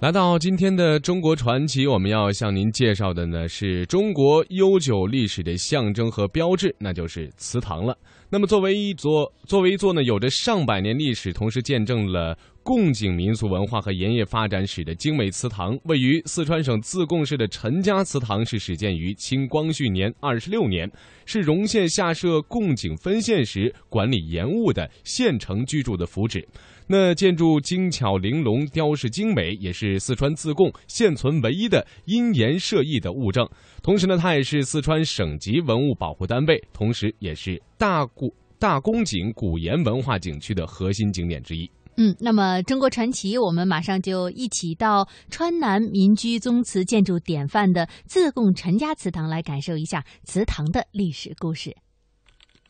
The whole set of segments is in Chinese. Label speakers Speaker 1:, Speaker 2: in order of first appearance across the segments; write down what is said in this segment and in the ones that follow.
Speaker 1: 来到今天的中国传奇，我们要向您介绍的呢是中国悠久历史的象征和标志，那就是祠堂了。那么，作为一座作为一座呢有着上百年历史，同时见证了贡井民俗文化和盐业发展史的精美祠堂，位于四川省自贡市的陈家祠堂是始建于清光绪年二十六年，是荣县下设贡井分县时管理盐务的县城居住的福祉。那建筑精巧玲珑，雕饰精美，也是四川自贡现存唯一的因岩设驿的物证。同时呢，它也是四川省级文物保护单位，同时也是大古大宫井古岩文化景区的核心景点之一。
Speaker 2: 嗯，那么中国传奇，我们马上就一起到川南民居宗祠建筑典范的自贡陈家祠堂来感受一下祠堂的历史故事。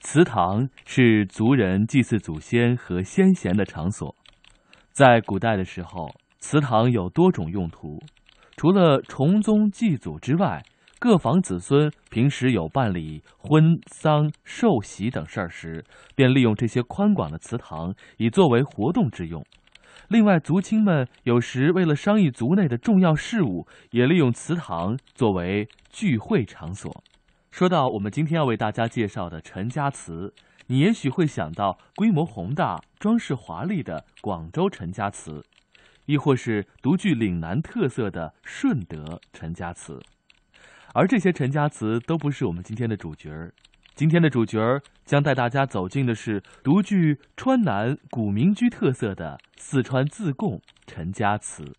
Speaker 3: 祠堂是族人祭祀祖先和先贤的场所。在古代的时候，祠堂有多种用途，除了重宗祭祖之外，各房子孙平时有办理婚丧寿喜等事儿时，便利用这些宽广的祠堂以作为活动之用。另外，族亲们有时为了商议族内的重要事务，也利用祠堂作为聚会场所。说到我们今天要为大家介绍的陈家祠，你也许会想到规模宏大、装饰华丽的广州陈家祠，亦或是独具岭南特色的顺德陈家祠。而这些陈家祠都不是我们今天的主角儿。今天的主角儿将带大家走进的是独具川南古民居特色的四川自贡陈家祠。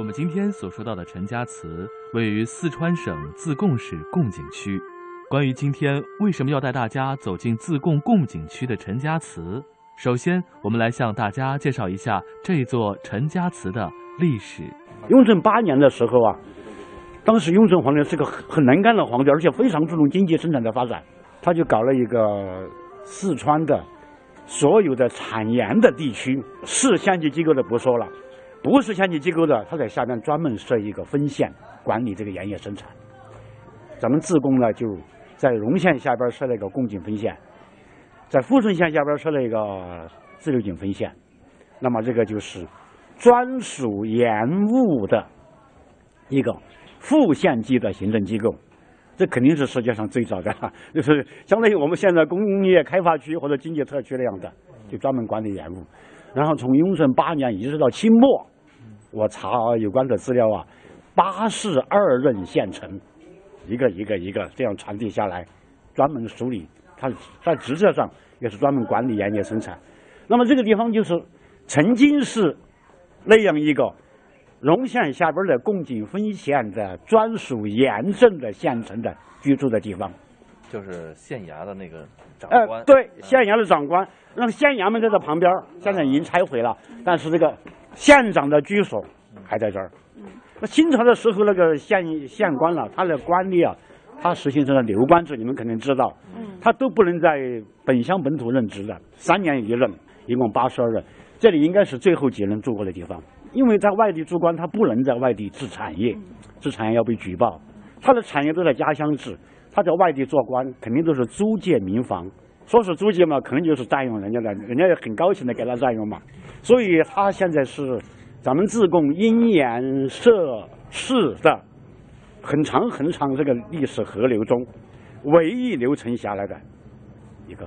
Speaker 3: 我们今天所说到的陈家祠位于四川省自贡市贡井区。关于今天为什么要带大家走进自贡贡井区的陈家祠，首先我们来向大家介绍一下这座陈家祠的历史。
Speaker 4: 雍正八年的时候啊，当时雍正皇帝是个很能干的皇帝，而且非常注重经济生产的发展，他就搞了一个四川的所有的产盐的地区，是县级机构的不说了，不是县级机构的，他在下面专门设一个分县管理这个盐业生产。咱们自贡呢，就在荣县下边设了一个贡井分县，在富顺县下边设了一个自流井分县，那么这个就是专属盐务的一个副县级的行政机构，这肯定是世界上最早的，就是相当于我们现在工业开发区或者经济特区那样的，就专门管理盐务。然后从雍正八年一直到清末，我查有关的资料啊，八世二任县城，一个一个一个这样传递下来，专门处理，它在职责上也是专门管理盐业生产。那么这个地方就是曾经是那样一个荣县下边的贡井分县的专属盐政的县城的居住的地方。
Speaker 5: 就是县衙的那个长
Speaker 4: 呃
Speaker 5: 官，，
Speaker 4: 对，县衙的长官，那个县衙门在这旁边，现在已经拆毁了，但是这个县长的居所还在这儿。那清朝的时候，那个县县官了，他的官吏啊，他实行成了流官制，你们肯定知道，他都不能在本乡本土任职的，三年一任，一共八十二任，这里应该是最后几任住过的地方，因为在外地做官，他不能在外地置产业，置产业要被举报，他的产业都在家乡置，他在外地做官，肯定都是租借民房。说是租借嘛，可能就是占用人家的，人家也很高兴的给他占用嘛。所以他现在是咱们自贡因盐社市的很长很长这个历史河流中唯一留存下来的一个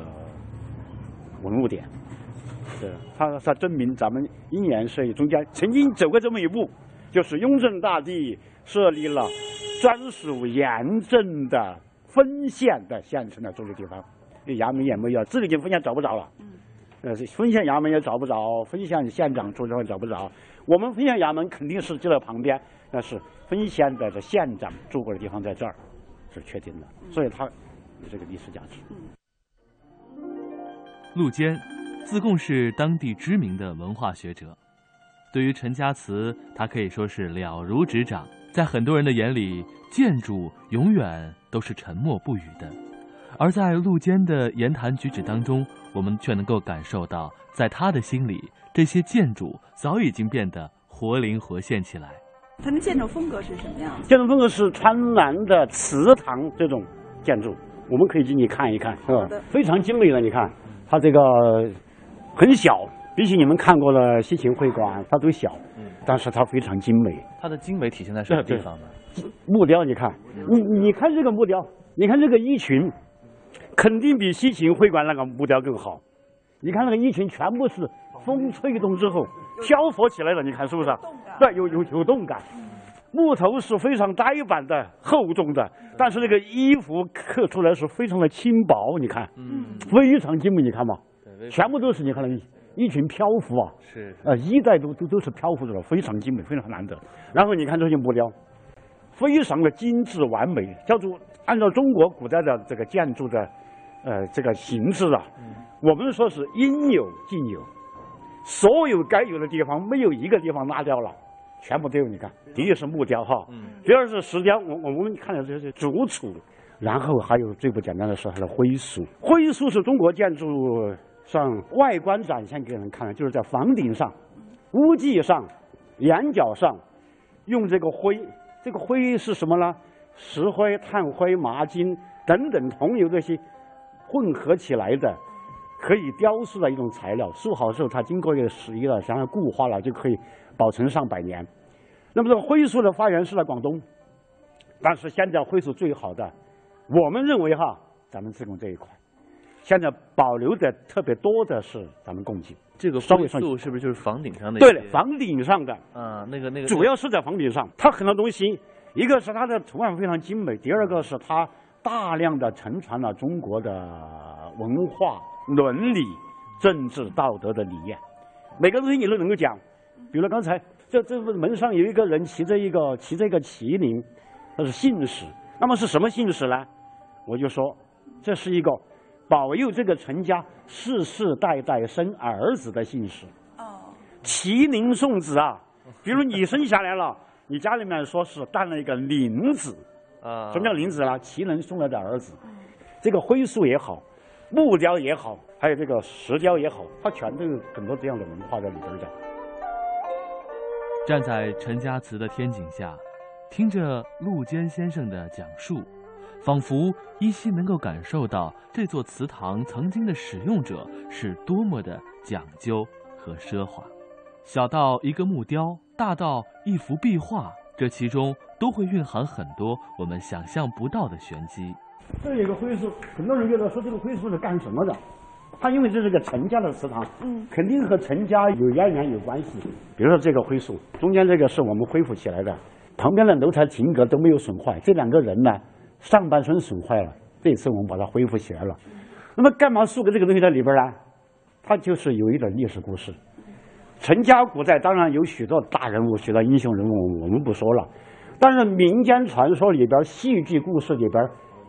Speaker 4: 文物点。是它它证明咱们因盐社中间曾经走过这么一步，就是雍正大帝设立了专属盐政的分县的县城的住的地方。这衙门也没有，自己分县找不着了。呃，分县衙门也找不着，分县县长住地方找不着。我们分县衙门肯定是就在旁边，但是分县的这县长住过的地方在这儿，是确定的，所以它有这个历史价值。
Speaker 3: 陆坚，自贡是当地知名的文化学者。对于陈家祠，他可以说是了如指掌，在很多人的眼里，建筑永远都是沉默不语的，而在陆坚的言谈举止当中，我们却能够感受到，在他的心里，这些建筑早已经变得活灵活现起来。
Speaker 6: 它的建筑风格是什么样子？
Speaker 4: 建筑风格是川南的祠堂这种建筑，我们可以进去看一看，是吧？非常精美的，你看它这个很小，比起你们看过的西秦会馆，它都小，
Speaker 5: 嗯
Speaker 4: 但是它非常精美。
Speaker 5: 它的精美体现在什么地方呢？
Speaker 4: 木雕，你看，你你看这个木雕，你看这个衣裙，肯定比西秦会馆那个木雕更好。你看那个衣裙全部是风吹动之后漂浮起来的，你看是不是啊？对，有有有动感。木头是非常呆板的、厚重的，但是那个衣服刻出来是非常的轻薄，你看，
Speaker 5: 嗯，
Speaker 4: 非常精美，你看嘛，全部都是你看那个衣裙漂浮啊，
Speaker 5: 是
Speaker 4: 呃，衣带都都都是漂浮着的，非常精美，非常难得。然后你看这些木雕，非常的精致完美，叫做按照中国古代的这个建筑的，呃，这个形式啊，我们说是应有尽有，所有该有的地方没有一个地方拉掉了，全部都有。你看，第一是木雕哈，
Speaker 5: 嗯
Speaker 4: 第二是石雕，我我们看的这是竹础，然后还有最不简单的是它的灰塑。灰塑是中国建筑上外观展现给人看的，就是在房顶上、屋脊上、檐角上用这个灰，这个灰是什么呢？石灰、炭灰、麻筋等等桐油这些混合起来的，可以雕塑的一种材料。塑好之后，它经过一个时移了，然后固化了，就可以保存上百年。那么这个灰塑的发源是在广东，但是现在灰塑最好的，我们认为哈，咱们自贡这一块，现在保留的特别多的是咱们贡井。
Speaker 5: 这个
Speaker 4: 稍微上
Speaker 5: 灰塑是不是就是房顶上的？
Speaker 4: 对了，房顶上的
Speaker 5: 啊，那个那个
Speaker 4: 主要是在房顶上，它很多东西，一个是它的图案非常精美，第二个是它大量的承传了中国的文化、伦理、政治、道德的理念，每个东西你都能够讲。比如刚才这这门上有一个人骑着一个骑着一个麒麟，那是信使。那么是什么信使呢？我就说这是一个保佑这个陈家世世代代生儿子的信使。
Speaker 6: 哦，
Speaker 4: 麒麟送子啊，比如你生下来了，你家里面说是诞了一个麟子，
Speaker 5: 啊，
Speaker 4: 什么叫林子呢？麒麟送来的儿子，这个灰塑也好，木雕也好，还有这个石雕也好，它全都有很多这样的文化在里边的。
Speaker 3: 站在陈家祠的天井下，听着陆坚先生的讲述，仿佛依稀能够感受到这座祠堂曾经的使用者是多么的讲究和奢华。小到一个木雕，大到一幅壁画，这其中都会蕴含很多我们想象不到的玄机。
Speaker 4: 这有个灰塑，很多人觉得说这个灰塑是干什么的？它因为这是个陈家的祠堂，
Speaker 6: 嗯，
Speaker 4: 肯定和陈家有渊源有关系。比如说这个灰塑，中间这个是我们恢复起来的，旁边的楼台亭阁都没有损坏。这两个人呢，上半身损坏了，这次我们把它恢复起来了。那么干嘛竖个这个东西在里边呢？它就是有一点历史故事。陈家古寨当然有许多大人物、许多英雄人物，我们不说了。但是民间传说里边、戏剧故事里边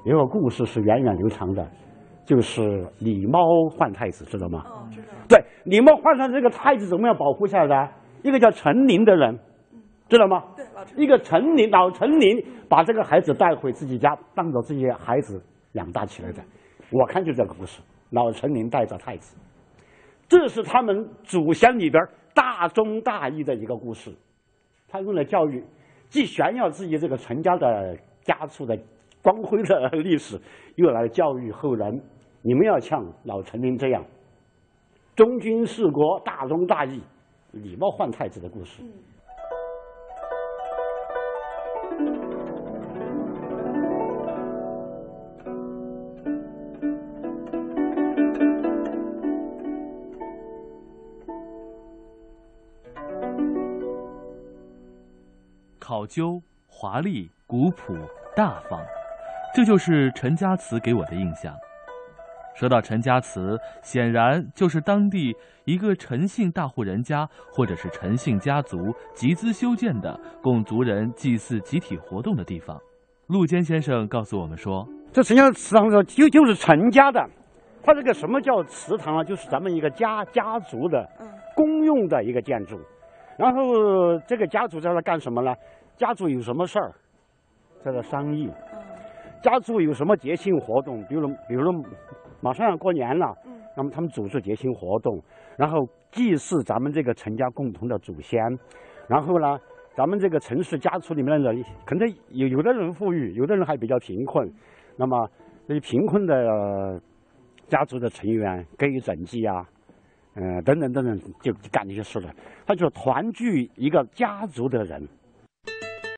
Speaker 4: 有个故事是源远流长的，就是狸猫换太子，知道吗？
Speaker 6: 哦，知道。
Speaker 4: 对，狸猫换上这个太子怎么样保护下来的？一个叫陈琳的人，知道吗？
Speaker 6: 对，老陈。
Speaker 4: 一个陈琳，老陈琳把这个孩子带回自己家，当着自己孩子养大起来的。我看就这个故事，老陈琳带着太子，这是他们祖先里边大忠大义的一个故事。他用来教育，既炫耀自己这个陈家的家族的光辉的历史，又来教育后人，你们要像老陈林这样，忠君事国、大忠大义、礼貌换太子的故事。
Speaker 3: 考究、华丽、古朴、大方，这就是陈家祠给我的印象。说到陈家祠，显然就是当地一个陈姓大户人家或者是陈姓家族集资修建的，供族人祭祀集体活动的地方。陆坚先生告诉我们说，
Speaker 4: 这陈家祠堂呢，就就是陈家的。它这个什么叫祠堂啊？就是咱们一个家家族的
Speaker 6: 嗯
Speaker 4: 公用的一个建筑。然后这个家族在那干什么呢？家族有什么事儿，在这商议。家族有什么节庆活动，比如比如说马上要过年了，那么他们组织节庆活动，然后祭祀咱们这个陈家共同的祖先，然后呢，咱们这个陈氏家族里面的人，可能有有的人富裕，有的人还比较贫困，那么那些贫困的呃家族的成员给予赈济啊，嗯、等等等等，就干这些事了。他就是团聚一个家族的人，